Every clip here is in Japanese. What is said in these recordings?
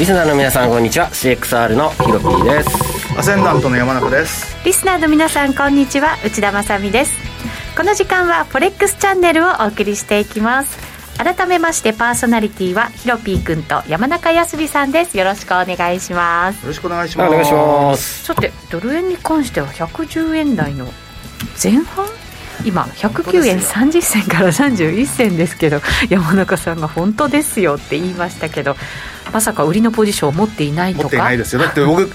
リスナーの皆さんこんにちは。CXR のヒロピーです。アセンダントの山中です。リスナーの皆さんこんにちは。内田まさです。この時間はフォレックスチャンネルをお送りしていきます。改めましてパーソナリティはヒロピー君と山中康さんです。よろしくお願いします。よろしくお願いします。お願いします。さてドル円に関しては110円台の前半今109円30銭から31銭ですけど山中さんが本当ですよって言いましたけどまさか売りのポジションを持っていないとか？持っていないですよ。だって僕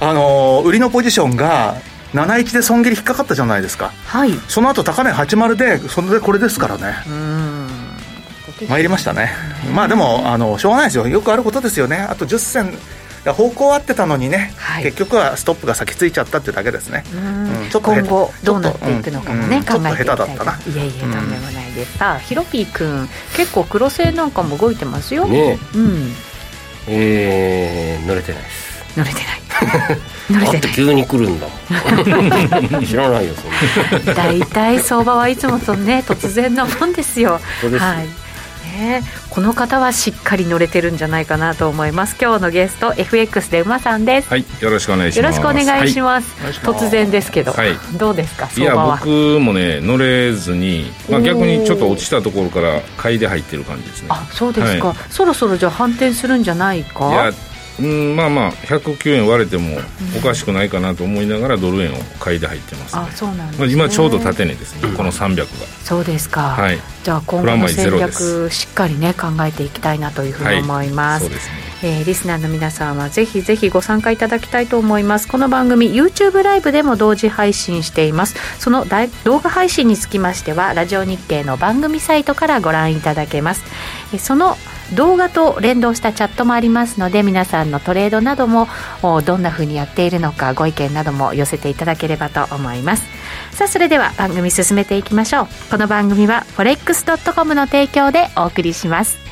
あの売りのポジションが71で損切り引っかかったじゃないですか。はい。その後高値80でそれでこれですからね。うん。参りましたね。まあでもあのしょうがないですよ。よくあることですよね。あと10銭方向合ってたのにね、はい。結局はストップが先ついちゃったってだけですね、うん。うん。ちょっとへ今後どうなっていくのかもね、うん。考えていきたい。ちょっと下手だったな。いえいえとんでもないです、さあヒロピー君結構黒線なんかも動いてますよ、ね。うん。えー、乗れてないです。乗れてない。乗れだっててない急に来るんだもん。知らないよそんな。大体相場はいつもとね突然のもんですよ。そうですはいね、この方はしっかり乗れてるんじゃないかなと思います。今日のゲスト FX で馬さんです、はい、よろしくお願いしよろます。しくお願いします、はい。お願いします突然ですけど、はい。どうですか？いや、相場は。僕もね、乗れずに、まあ、逆にちょっと落ちたところから買いで入ってる感じですね。あそうですか、はそろそろじゃあ反転するんじゃないか？いや、うん、まあまあ、109円割れてもおかしくないかなと思いながら、ドル円を買いで入ってますねあ。そうなんです、まあ、ね、今ちょうど高値ですね、この300が。そうですか、はい。じゃあ今後の戦略しっかりね考えていきたいなというふうに思います、そうですね。えーリスナーの皆さんはぜひぜひご参加いただきたいと思いますこの番組 YouTube ライブでも同時配信していますその大動画配信につきましてはラジオ日経の番組サイトからご覧いただけますえーその動画と連動したチャットもありますので皆さんのトレードなどもどんな風にやっているのかご意見なども寄せていただければと思いますさあそれでは番組進めていきましょうこの番組は forex.com の提供でお送りします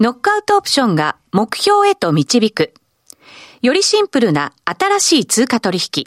ノックアウトオプションが目標へと導く。よりシンプルな新しい通貨取引。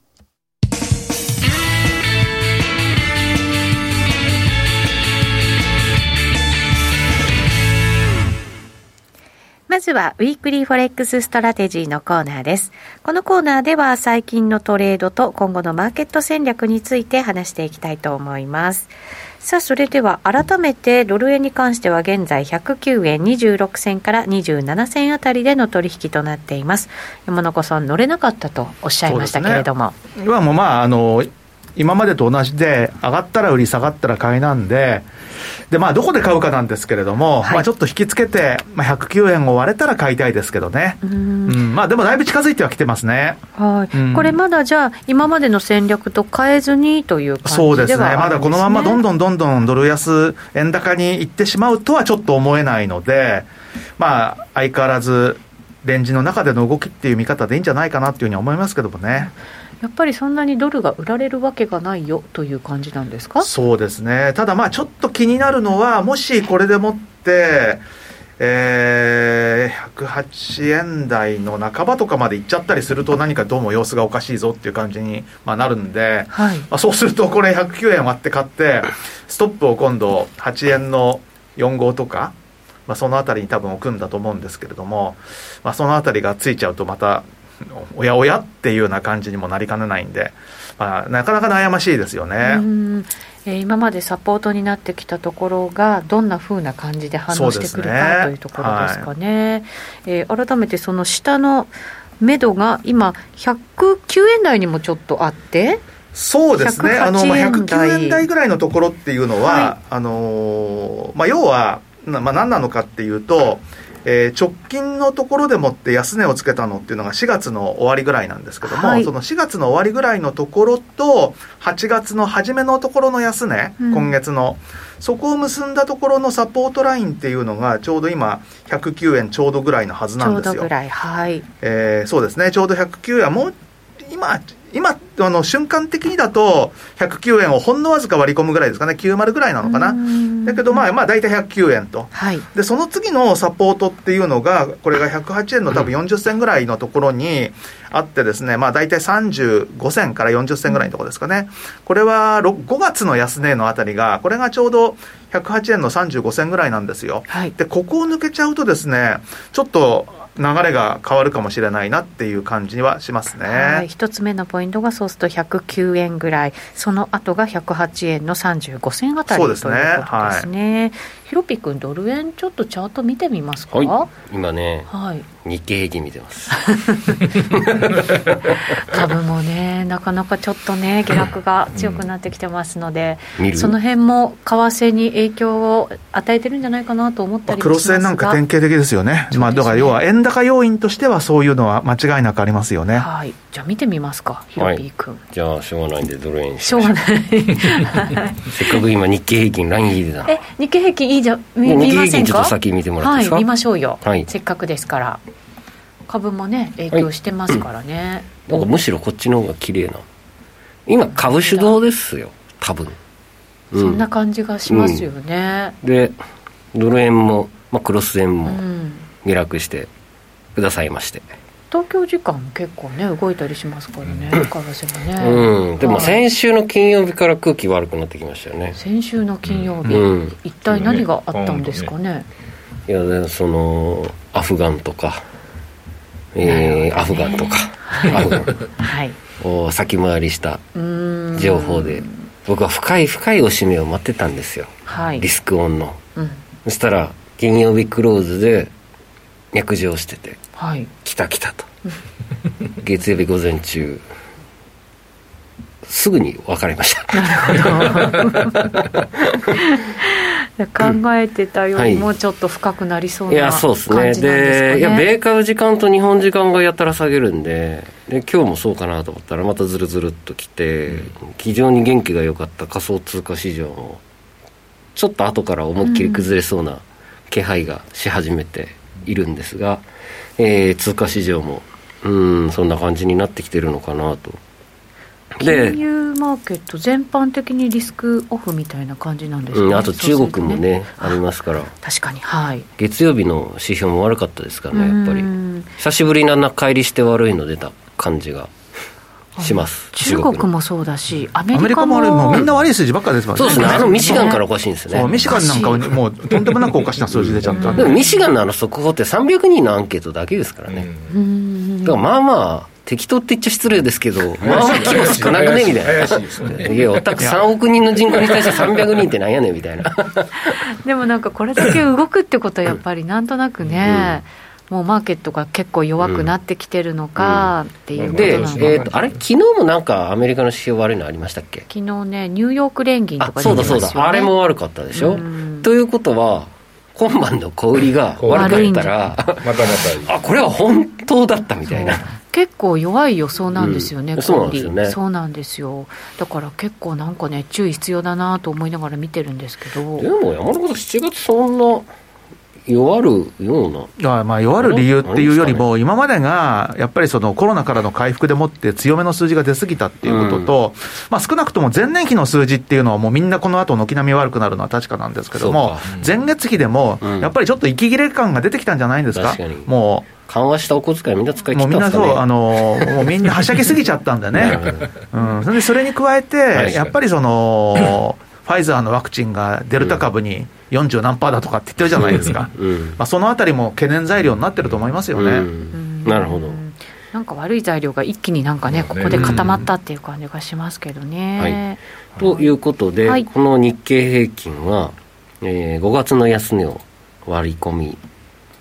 まずは、ウィークリーフォレックスストラテジーのコーナーです。このコーナーでは、最近のトレードと今後のマーケット戦略について話していきたいと思います。さあ、それでは改めてドル円に関しては現在109円26銭から27銭あたりでの取引となっています。山中さん、乗れなかったとおっしゃいましたけれども。今もまああの今までと同じで上がったら売り下がったら買いなんででまあどこで買うかなんですけれども、はい。まあちょっと引きつけて、まあ、109円を割れたら買いたいですけどね。うん。まあでもだいぶ近づいてはきてますね。はい、うん。これまだじゃあ、今までの戦略と変えずにという感じではそうですね。まだこのままどんどんどんどんドル安円高に行ってしまうとはちょっと思えないのでまあ相変わらずレンジの中での動きっていう見方でいいんじゃないかなっていうふうに思いますけどもね。やっぱりそんなにドルが売られるわけがないよという感じなんですか？そうですね、ただまあちょっと気になるのは、もしこれでもって、えー、108円台の半ばとかまで行っちゃったりすると何かどうも様子がおかしいぞっていう感じに、まあ、なるんで、はい。まあ、そうするとこれ109円割って買ってストップを今度8円の4号とか、まあ、そのあたりに多分置くんだと思うんですけれども、まあ、そのあたりがついちゃうとまたおやおやっていうような感じにもなりかねないんで、まあ、なかなか悩ましいですよね。うん。えー今までサポートになってきたところがどんなふうな感じで反応してくるか、というところですかね、えー改めてその下の目処が今109円台にもちょっとあってそうですね、108あのまあ、円台109円台ぐらいのところっていうのは、はい。あのーまあ、要は、なまあ、何なのかっていうと、えー直近のところでもって安値をつけたのっていうのが4月の終わりぐらいなんですけども、はい。その4月の終わりぐらいのところと、8月の初めのところの安値、うん。今月の、そこを結んだところのサポートラインっていうのが、ちょうど今、109円ちょうどぐらいのはずちょなんですよ。うどぐらいはい。えーそうですね、ちょうど109円、もう今、今あの瞬間的にだと、109円をほんのわずか割り込むぐらいですかね、90ぐらいなのかな。だけど、まあ、まあ、大体109円と。はいで、その次のサポートっていうのが、これが108円の多分40銭ぐらいのところにあってですね、まあ大体35銭から40銭ぐらいのところですかね。これはろ5月の安値のあたりが、これがちょうど108円の35銭ぐらいなんですよ。はいで、ここを抜けちゃうとですね、ちょっと流れが変わるかもしれないなっていう感じはしますね。はい、一つ目のポイントがそうすると109円ぐらい。その後が108円の35銭あたりそうですね。ということですねヒロピ君ドル円ちょっとチャート見てみますか？はい。今ねはい。日経平均見てます。株もねなかなかちょっとね下落が強くなってきてますので、見る？その辺も為替に影響を与えてるんじゃないかなと思ったまありもしますが。クロス円なんか典型的ですよね。まあ、だから要は円高要因としてはそういうのは間違いなくありますよね。はい。じゃあ見てみますかヒロピー君、じゃあしょうがないんでドル円にししょう。がない。せっかく今日経平均ライン引いてたえ日経平均いいじゃ見見ませんか？均ちょっと先見てもらっていいですか？はい見ましょうよ、はい。せっかくですから。株もね影響してますからね、なんかむしろこっちの方が綺麗な。今株主導ですよ。多分。そんな感じがしますよね。でドル円も、まあ、クロス円うん、も下落してくださいまして東京時間も結構ね動いたりしますからね為替もね、うん。でもはい。先週の金曜日から空気悪くなってきましたよね。先週の金曜日、うん。一体何があったんですかね？いやでそのアフガンとかえーアフガンとかアフガン。はい。を先回りした情報で僕は深い深いおしめを待ってたんですよ。はい。リスクオンの。うん。そしたら金曜日クローズで約定しててはい。来た来たと。月曜日午前中。すぐに別れました。考えてたよりもはいちょっと深くなりそうないやそうですね。感じなんですかね。でいや米株時間と日本時間がやたら下げるんでで今日もそうかなと思ったらまたずるずるっと来て、非常に元気が良かった仮想通貨市場もちょっと後から思いっきり崩れそうな気配がし始めているんですが、えー通貨市場も。うんそんな感じになってきてるのかなと。で金融マーケット全般的にリスクオフみたいな感じなんですか？ね、うん、あと中国もねそうするとありますから。確かにはい。月曜日の指標も悪かったですからねやっぱり。うん。久しぶりな乖離して悪いの出た感じがします。中国もそうだしアメリカリカももあれもうみんな悪い数字ばっかりですもんね。そうですねあのミシガンからおかしいんですよね。ミシガンなんかはもうとんでもなくおかしな数字出ちゃったんで。でもミシガンのあの速報って300人のアンケートだけですからね、うん。だからまあまあ適当って言っちゃ失礼ですけどまあまあ規模少なくねみたい怪しいですね。ないやオタク3億人の人口に対して300人ってなんやねんみたいな。でもなんかこれだけ動くってことはやっぱりなんとなくね、もうマーケットが結構弱くなってきてるのかっていうことで、なのえーとあれ？昨日もなんかアメリカの指標悪いのありましたっけ？昨日ねニューヨーク連銀とあかそうだ出てますよ、ね、そうだ。あれも悪かったでしょ？うん。ということは今晩の小売りが悪かったらまたまたあこれは本当だったみたいな。結構弱い予想なんですよね、うん。小売そうなんですよね。そうなんですよ。だから結構なんかね注意必要だなと思いながら見てるんですけど。でも山中さん7月そんな弱るような。あまあ弱る理由っていうよりも、今までがやっぱりそのコロナからの回復でもって強めの数字が出過ぎたっていうことと、まあ少なくとも前年比の数字っていうのは、もうみんなこの後軒並み悪くなるのは確かなんですけども、前月比でも、やっぱりちょっと息切れ感が出てきたんじゃないんですか、もう。緩和したお小遣いみんな使い切ったんですか、ね、もうみんなそう、あのもうみんなはしゃぎすぎちゃったんでね、うん、それでそれに加えて、やっぱりその、ファイザーのワクチンがデルタ株に40何パーだとかって言ってるじゃないですか、うん、まあ、そのあたりも懸念材料になってると思いますよね。なるほど。なんか悪い材料が一気になんかね、ここで固まったっていう感じがしますけどね。はい、ということで、はい、この日経平均は、えー、5月の安値を割り込み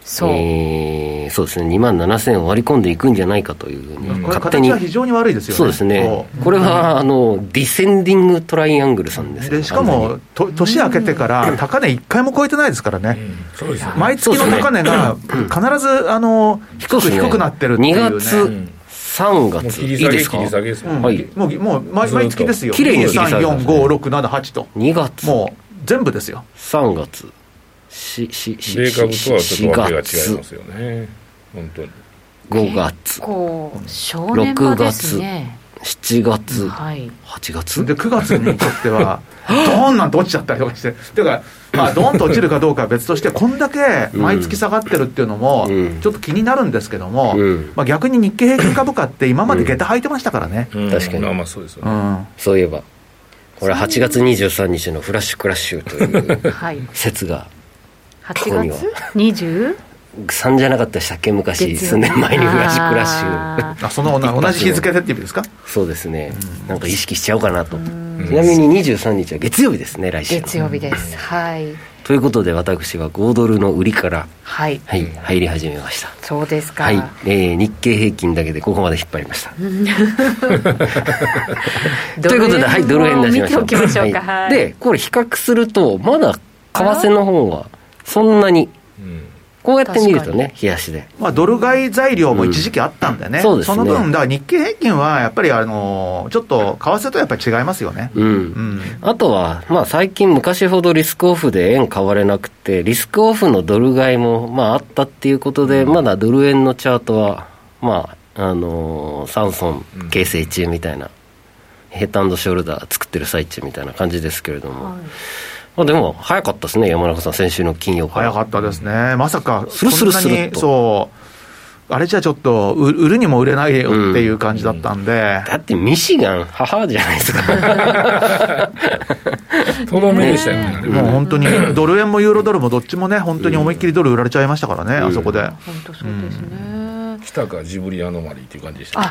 そう,、えー、そうですね、2万7000円割り込んでいくんじゃないかというふうに、勝手に。非常に悪いですよね。そうですね。これは、あの、ディセンディングトライアングルさんです、ね、でしかも、と年明けてから高値1回も超えてないですからね。そうですね。毎月の高値が必ず、あの、低く低くなってるっていう、ね。2月、3月、いいですか、はい、もうもう毎毎月ですよ、綺麗に3、4、5、6、7、8と、2月、もう全部ですよ、3月、ししし米株とはちょっとわけが違いますよね。本当に。5月。6月、ね、7月、はい、8月？で9月にとってはドーンなんて落ちちゃったりとかしてていうかまあドーンと落ちるかどうかは別としてこんだけ毎月下がってるっていうのもちょっと気になるんですけども、うん、まあ、逆に日経平均株価って今まで下駄履いてましたからね、うん、確かに、まあそうですよね、うん、そういえばこれ8月23日のフラッシュクラッシュという説が8月？20? 3じゃなかったでしたっけ？昔。数年前にフラッシュクラッシュあその同じ日付でって意味ですか？そうですね、ん、なんか意識しちゃおうかなと。ちなみに23日は月曜日ですね来週月曜日です。はい。ということで私は5ドルの売りからはい、はい、入り始めました。そうですか。はい、えー、日経平均だけでここまで引っ張りました。ということではいドル円出しましょう。ましょうか、はい、でこれ比較するとまだ為替の方はそんなに、こうやって見るとね、冷やしで。まあ、ドル買い材料も一時期あったんでね、うん、そうですね。その分、だから日経平均はやっぱり、あのちょっと為替とやっぱり違いますよね。うん。うん、あとは、まあ、最近、昔ほどリスクオフで円買われなくて、リスクオフのドル買いも、まあ、あったっていうことで、まだドル円のチャートは、まあ、あのー、サンソン形成中みたいな、ヘッドショルダー作ってる最中みたいな感じですけれども。はい。まあ、でも、早かったですね、山中さん、先週の金曜から。早かったですね、まさか、スルスルスルそう、あれじゃちょっと、売るにも売れないよっていう感じだったんで、うん、だってミシガン、母じゃないですか。とどめでしたよね、もう本当に、ドル円もユーロドルもどっちもね、本当に思いっきりドル売られちゃいましたからね、あそこで。本当そうですね。来たかジブリアノマリーっていう感じでした、ね、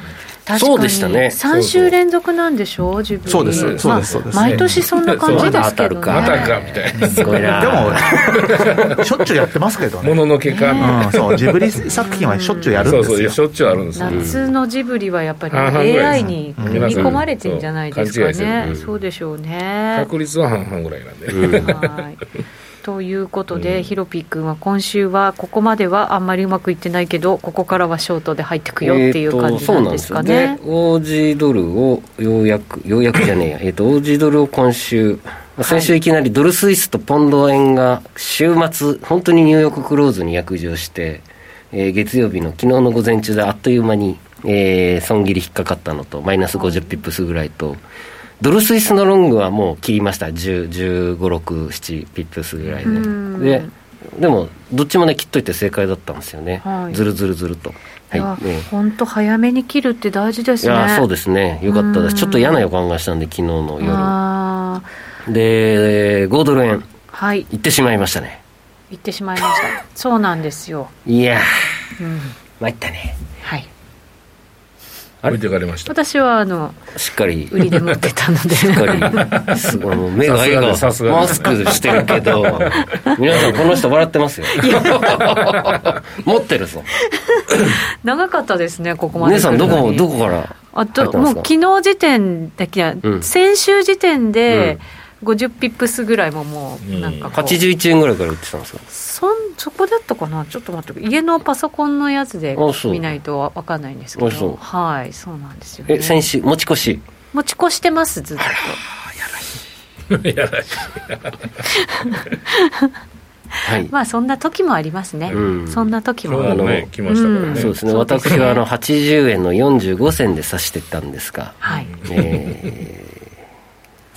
あそうでしたね。3週連続なんでしょう？ジブリ。そうです。そうです。そうです、毎年そんな感じですけどね。またかみたいな。すごいなでもしょっちゅうやってますけどね。もののけか、うん、そう。ジブリ作品はしょっちゅうやるんですよ。そうそうしょっちゅうあるんです。夏のジブリはやっぱり AI に組み込まれてんじゃないですかね、そうでしょうね。確率は半々ぐらいなんで、はいということで、うん、ヒロピー君は今週はここまではあんまりうまくいってないけどここからはショートで入っていくよっていう感じなんですかね。えー、でオージードルをようやくようやくじゃねえや、えーと、オージードルを今週先週いきなりドルスイスとポンド円が週末、本当にニューヨーククローズに約定して、えー、月曜日の昨日の午前中であっという間に、えー、損切り引っかかったのと、マイナス50ピップスぐらいと、ドルスイスのロングはもう切りました。10、15、6、7ピップスぐらいで。ででも、どっちもね、切っといて正解だったんですよね、はい、ずるずるずると。はい、ね、本当、早めに切るって大事ですね。いやそうですね、よかったです、ちょっと嫌な予感がしたんで、昨日の夜。で、5ドル円、はい、行ってしまいましたね。行ってしまいました、そうなんですよ。いやー、うん、参ったね。はい置いてかれました。私はあのしっかり。売りで持ってたので。しっかり。すごい。目が笑顔マスクしてるけど皆さんこの人笑ってますよ。持ってるぞ。長かったですねここまで姉さんどこどこからあともう昨日時点だけ、うん、先週時点で、うん50ピップスぐらいももうなんかこう、うん、81円ぐらいから売ってたんですかそんそこだったかな？ちょっと待って家のパソコンのやつで見ないと分かんないんですけど。はいそうなんですよ、ね、え先週持ち越し？持ち越してますずっと。やらしい。やらしい。はい。まあそんな時もありますね、うん。そんな時も。今日もね来ましたからね、そうですね。そうですね。私はあの80円の45銭で指してったんですが、はい。え。ー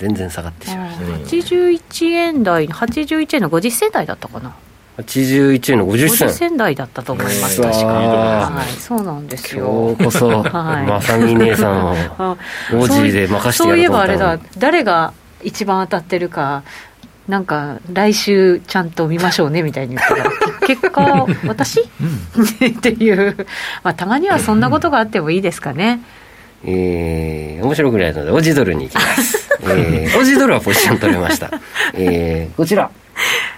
全然下がってしまいました81円台81円の50銭台だったかな。81円の50 50銭。銭台だったと思います。確か。いいとこですねはい。そうなんですよ。今日こそ、はい。まさみ姉さんをあ OG で任してやそういえると思った。のにばあれだ。誰が一番当たってるかなんか来週ちゃんと見ましょうねみたいに言ったら。結果私？っていう、まあ、たまにはそんなことがあってもいいですかね。えー面白くないので、オジドルに行きます。えー、オジドルはポジション取れました。えーこちら。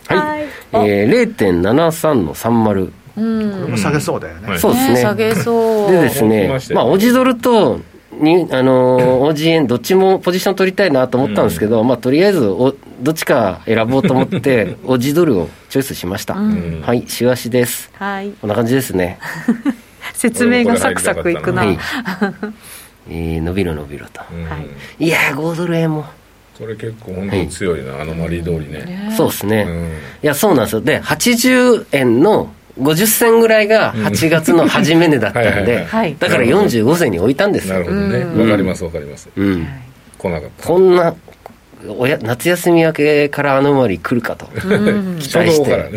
はい。はいえー、0.73の30。うんこれも下げそうだよね、はいそうですね。下げそうでです来ねまあ、オジドルと、に、あのー、オジ円、どっちもポジション取りたいなと思ったんですけど、まあ、とりあえずお、どっちか選ぼうと思って、オジドルをチョイスしました。うんはい、しわしです。はいこんな感じですね。説明がサクサクいくな、はい。えー、伸びろ伸びろと。うん。はい。いやー、5ドル円も。これ結構本当に強いな、アノマリー通りね。そうですね。うん。いや、そうなんですよ。で、80円の50銭ぐらいが8月の初め値だったんはいはいではい、はい。だから45銭に置いたんですよ。なるほどね。うん。わかりますわかります。うん。来なかった。こんな、おや夏休み明けからアノマリ来るかと。うん。期待して。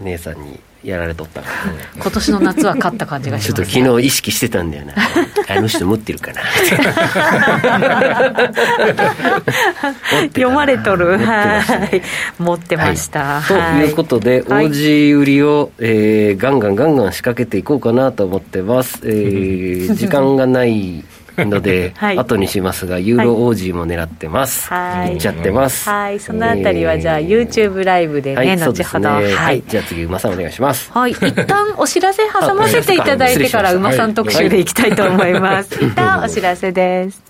姉さんにやられとったから、今年の夏は勝った感じがしちょっとます昨日意識してたんだよな。あの人持ってるか な。読まれとる。持ってましたね。はい。持ってました、とはい。いうことで、はい。OG 売りを、えーガンガンガンガン仕掛けていこうかなと思ってます。えー時間がないので、はい。後にしますが、ユーロ OG も狙ってます。はい。いっちゃってます。はい。そのあたりはじゃあえー。YouTube ライブでね、はい、そう後ですほどね。ははい。い、じゃあ次、馬さんお願いします。はい、一旦お知らせ挟ませていただいてからあ馬さん特集でいきたいと思います、はい。一旦お知らせです。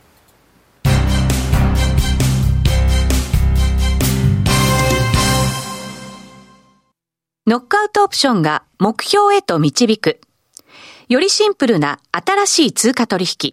ノックアウトオプションが目標へと導く。よりシンプルな新しい通貨取引。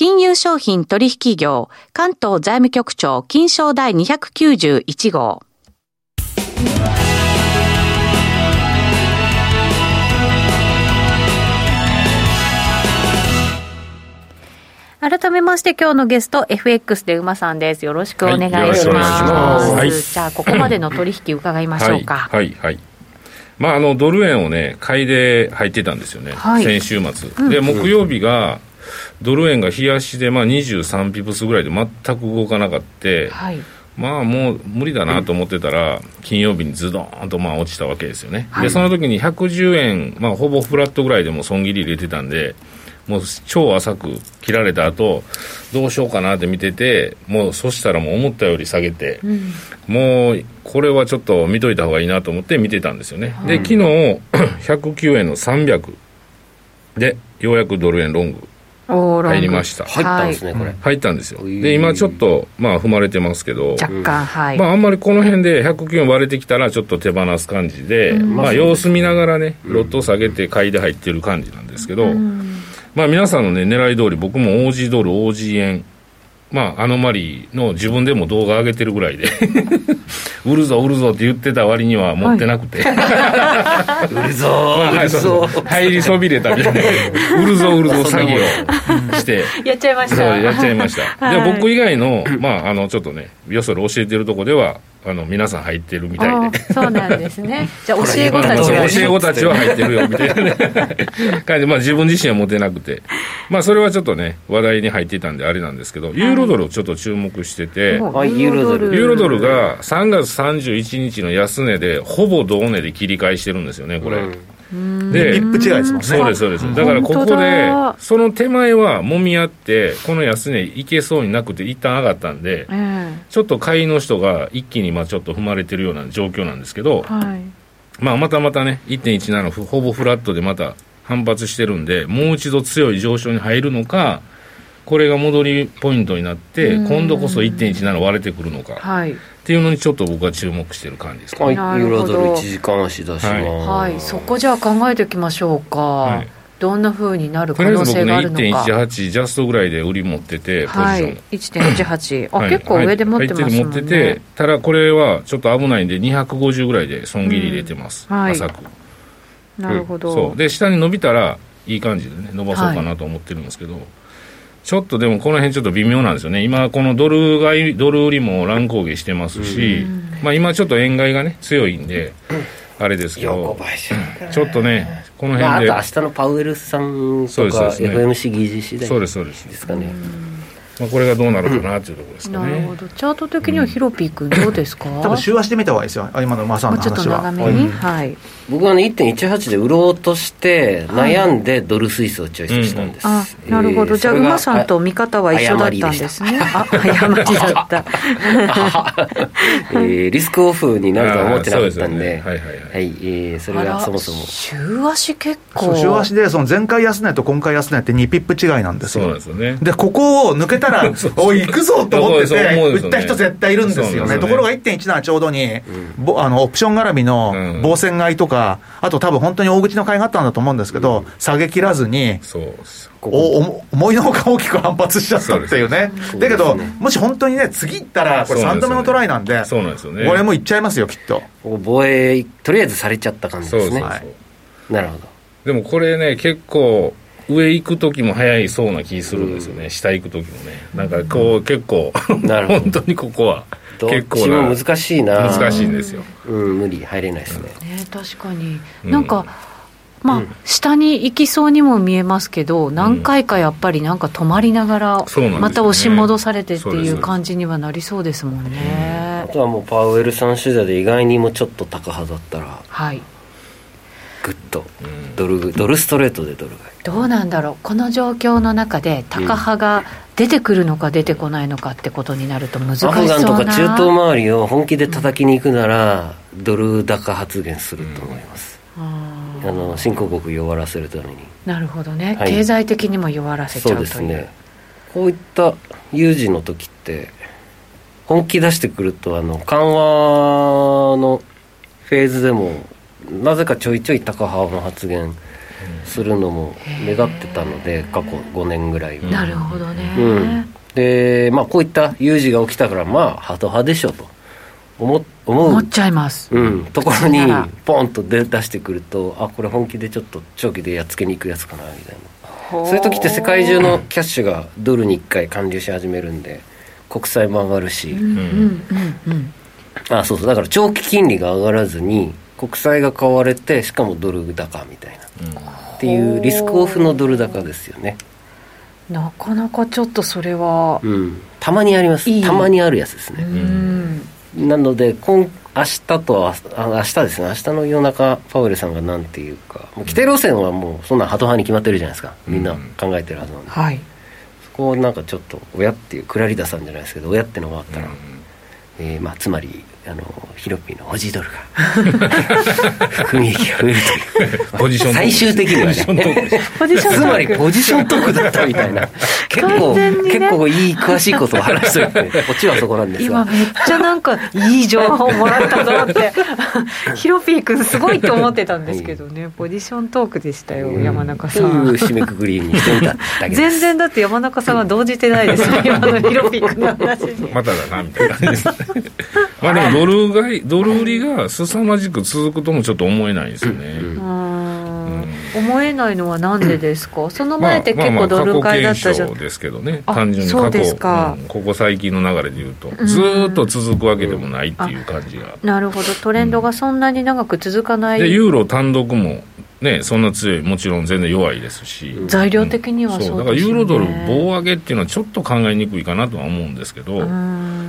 金融商品取引業、関東財務局長、金賞第291号。改めまして今日のゲスト FX で馬さんです。よろしくお願いします,、はいす。はい。じゃあここまでの取引伺いましょうか、はいはいはい。まああのドル円をね買いで入ってたんですよね、はい。先週末、で木曜日がドル円が冷やしでまあ23ピプスぐらいで全く動かなかった、はい。まあもう無理だなと思ってたら、金曜日にズドーンとまあ落ちたわけですよね、はい。でその時に110円、まあ、ほぼフラットぐらいでも損切り入れてたんで、もう超浅く切られた後どうしようかなって見てて、もうそしたらもう思ったより下げて、もうこれはちょっと見といた方がいいなと思って見てたんですよね、で昨日 109円の300で、ようやくドル円ロング入りました、入ったんですね、これ。入ったんですよ、いで今ちょっとまあ踏まれてますけど、若干はい、まあ、あんまりこの辺で109円割れてきたらちょっと手放す感じで、まあ、様子見ながらね、ロットを下げて買いで入ってる感じなんですけど、まあ、皆さんのね、狙い通り、僕も OG ドル、OG 円まあ、アノマリーの自分でも動画上げてるぐらいで。売るぞ売るぞって言ってた割には持ってなくて、売るぞまあはい入りそびれたみたいな。売るぞ売るぞ詐欺をして。やっちゃいました。やっちゃいました、はい。で僕以外の,、まあ、あのちょっとねよそで教えてるとこではあの皆さん入ってるみたいで。そうなんですね。じゃあ教え子たちが教え子たちは入ってるよみたいなね。感じで、まあ、自分自身は持てなくて、まあ、それはちょっとね話題に入っていたんであれなんですけど、ユーロドルをちょっと注目してて、ユーロドル。ユーロドルが3月31日の安値でほぼ同値で切り返してるんですよねこれ、でリップ違いですもんね。そうですそうです。だからここでだ。その手前はもみ合ってこの安値いけそうになくて一旦上がったんでええ。ちょっと買いの人が一気にまあちょっと踏まれてるような状況なんですけど、はい。まあ、またまたね、1.17ふほぼフラットでまた反発してるんで、もう一度強い上昇に入るのか、これが戻りポイントになって、今度こそ1.17割れてくるのか。はいっていうのにちょっと僕は注目してる感じですかはい、ね。なるほど。ユーロドル1時間足出します、はいそこじゃあ考えておきましょうか、い。どんなふうになる可とりあえず僕ね、能性があるのか1.18ジャストぐらいで売り持ってて、ポジシはいョン。1.18あ、はい。結構上で持ってますもんね、持ってて、ただこれはちょっと危ないんで、250ぐらいで損切り入れてます、うん。はい。浅く。なるほど、そう。で下に伸びたらいい感じでね伸ばそうかなと思ってるんですけど、ちょっとでもこの辺ちょっと微妙なんですよね。今このドル買いドル売りも乱高下してますし、まあ、今ちょっと円買いがね強いんであれですけ横どちょっとねこのまあ、あ辺で、と明日のパウエルさんとか FMC 議事次第そうですそうです、ですかね、まあ、これがどうなるかなというところですかね。なるほど。チャート的にはヒロピー君どうですか、多分週足で見た方がいいですよ。あ今の馬さんもうちょっとの話は長めに、はい。僕はね1.18で売ろうとして悩んでドルスイスをチョイスしたんです、あなるほど、じゃあ馬さんと見方は一緒だったんですね。あ誤りだった。えーリスクオフになるとは思ってなかったんで。ね。はいはいはい。はいえーそれがそもそも。週足結構。週足でその前回安値と今回安値って2ピップ違いなんですそうですよね。でここを抜けたら おい行くぞと思ってて売った人絶対いるんですよね。ね。ところが1.17ちょうどに、ぼあのオプション絡みのうん。防戦買いとかあと多分本当に大口の買いがあったんだと思うんですけど、下げ切らずにそうです。ここおお思いのほか大きく反発しちゃったっていうね。だけどもし本当にね次行ったらこれ3そうなんですよね。度目のトライなんでそうなんですよね。これもいっちゃいますよきっと。ここ防衛とりあえずされちゃった感じですね。なるほど。でもこれね結構上行く時も早いそうな気するんですよね、下行く時もね。なんかこう結構なるほど。本当にここはどっ結構ちもな難しいな。難しいんですよ。うん無理入れないですね、ね確かに、うん。なんかまあ、下に行きそうにも見えますけど何回かやっぱりなんか止まりながらまた押し戻されてっていう感じにはなりそうですもんあね、とはもうパウエルさん次第で意外にもちょっと高派だったらはいグッと。ドルドルストレートでドル買い。どうなんだろう。この状況の中でタカ派が出てくるのか出てこないのかってことになると難しそうな。アフガンとか中東周りを本気で叩きに行くなら、ドル高発言すると思います、ああの新興国弱らせるために。なるほどね、はい。経済的にも弱らせちゃそううというですね。こういった有事の時って本気出してくるとあの緩和のフェーズでもなぜかちょいちょい高派の発言するのも目立ってたので過去5年ぐらいは、なるほどね、うん、でまあこういった有事が起きたからまあハト派でしょと。思思う。思っちゃいます、うん、ところにポンと出出してくるとあこれ本気でちょっと長期でやっつけに行くやつかなみたいな。そういう時って世界中のキャッシュがドルに1回還流し始めるんで国債も上がるし、うんうんうんうん。あそうそう。だから長期金利が上がらずに国債が買われてしかもドル高みたいな、っていうリスクオフのドル高ですよね。なかなかちょっとそれはうん。たまにあります。いい。たまにあるやつですうね、ん。なので今明日とああ明日ですね。明日の夜中パウエルさんが何ていうかもう規定路線はもうそんなハト派に決まってるじゃないですか。みんな考えてるはずなんで、はい。そこをなんかちょっと親っていうクラリダさんじゃないですけど親ってのがあったら、えーまあ、つまりあのヒロピーのオジドルが含み益が増える。というポジション最終的にはポジショントーク。ねつまりポジショントークだったみたいな。結構、ね。結構いい詳しいことを話してこっちはそこなんですが今めっちゃなんかいい情報をもらったと思って。ヒロピー君すごいと思ってたんですけどね。ポジショントークでしたよ、山中さというん締めくくりにしてみただけです。全然だって山中さんは動じてないですよ今のヒロピー君の話に。まただなみたいな感じ。ですまあでも ドル買いドル売りが凄まじく続くともちょっと思えないですよね、うー。ん。思えないのはなんでですか？その前って結構ドル買いだったじゃん、ですけどね。あ単純に過去そうですか。うんここ最近の流れでいうと、ん。ずーっと続くわけでもないっていう感じが、なるほど。トレンドがそんなに長く続かない、でユーロ単独もねそんな強いもちろん全然弱いですし、材料的にはそうですよね。だからユーロドル棒上げっていうのはちょっと考えにくいかなとは思うんですけど、うん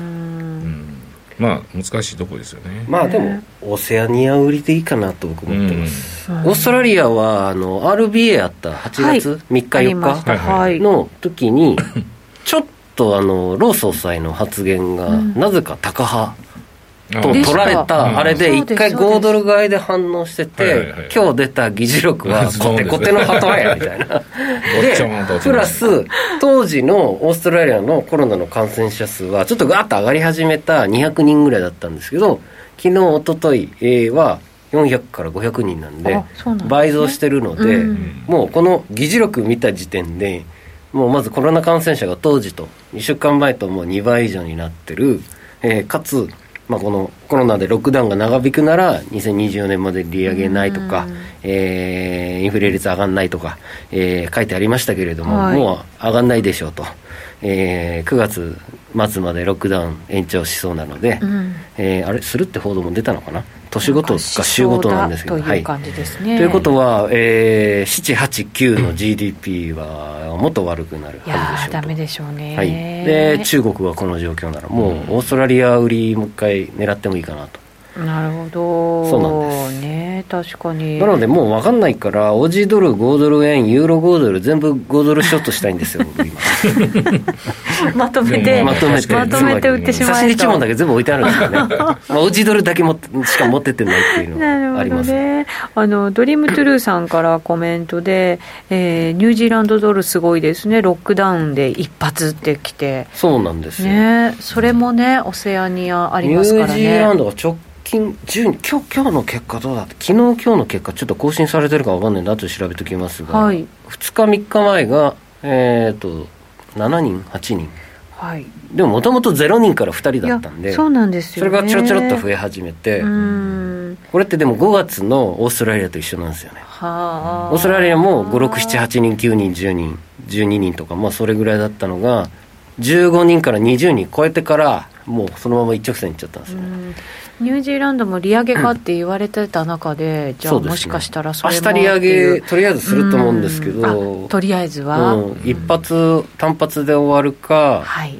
まあ難しいとこですよね、まあでもオセアニア売りでいいかなと僕思ってます、うん。オーストラリアはあの RBA あった8はい。月3日ありまし4た。はいの時にちょっとあのロー総裁の発言がなぜか高派と取られたあれで一回そうです。5ドル買いで反応してて今日出た議事録は コテコテの鳩やみたいな。おっちゃんと落ちプラス当時のオーストラリアのコロナの感染者数はちょっとガーッと上がり始めた200人ぐらいだったんですけど昨日一昨日えーは400から500人なんで倍増してるので、うん。もうこの議事録見た時点でもうまずコロナ感染者が当時と2週間前ともう2倍以上になってる、えーかつ、まあ、このコロナでロックダウンが長引くなら2024年まで利上げないとか、えーインフレ率上がんないとか、えー書いてありましたけれども、はい。もう上がんないでしょうと、えー9月末までロックダウン延長しそうなので、うん。えーあれするって報道も出たのかな？年ごとか週ごとなんですけどとい。う感じですね、ということは、えー、789の GDP はもっと悪くなるはずでしょうダメでしょうね、はい、で中国はこの状況ならもうオーストラリア売りもう一回狙ってもいいかなとなるほど。そうなんです。ね確かに。なのでもう分かんないからオジドル5ドル円ユーロ5ドル全部5ドルショットしたいんですよ まとめてまとめてまとめて売ってしま差しえと一問だけ全部置いてあるんですよね、まあ、オジドルだけもしか持ってってないっていうのなるほどがありますね。あのドリームトゥルーさんからコメントで、えーニュージーランドドルすごいですね。ロックダウンで一発ってきて。そうなんですよ、ねそれもねオセアニアありニュますからージーランねドが直近10今日今日の結果どうだった？昨日今日の結果ちょっと更新されてるか分かんないんで後で調べておきますが、はい。2日3日前がえっ、と7人8人。はい。でももともと0人から2人だったんでそうなんですよ、ね、それがちょろちょろっと増え始めて、うん。これってでも5月のオーストラリアと一緒なんですよね。はあ。オーストラリアも5678人9人10人12人とかまあそれぐらいだったのが15人から20人超えてからもうそのまま一直線いっちゃったんですよね、うんニュージーランドも利上げかって言われてた中で、じゃあもしかしたらそれも明日利上げとりあえずすると思うんですけど。とりあえずは、うん。一発単発で終わるかはい。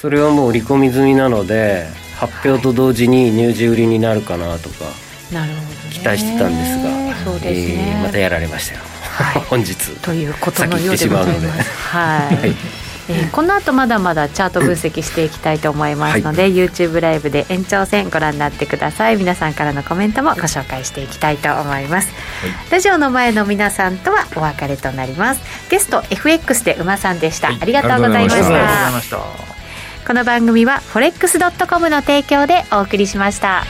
それはもう売り込み済みなので発表と同時に入示売りになるかなとかなるほど、ね、期待してたんですが、そうですね、えーまたやられましたよ、本日ということのようでござい先行ってしまうので。ます。はい。はいえーこの後まだまだチャート分析していきたいと思いますので、YouTube ライブで延長戦ご覧になってください。皆さんからのコメントもご紹介していきたいと思います、ラジオの前の皆さんとはお別れとなります。ゲスト FX で馬さんでした、はい。ありがとうございました。ありがとうございたました。この番組は forex.com の提供でお送りしました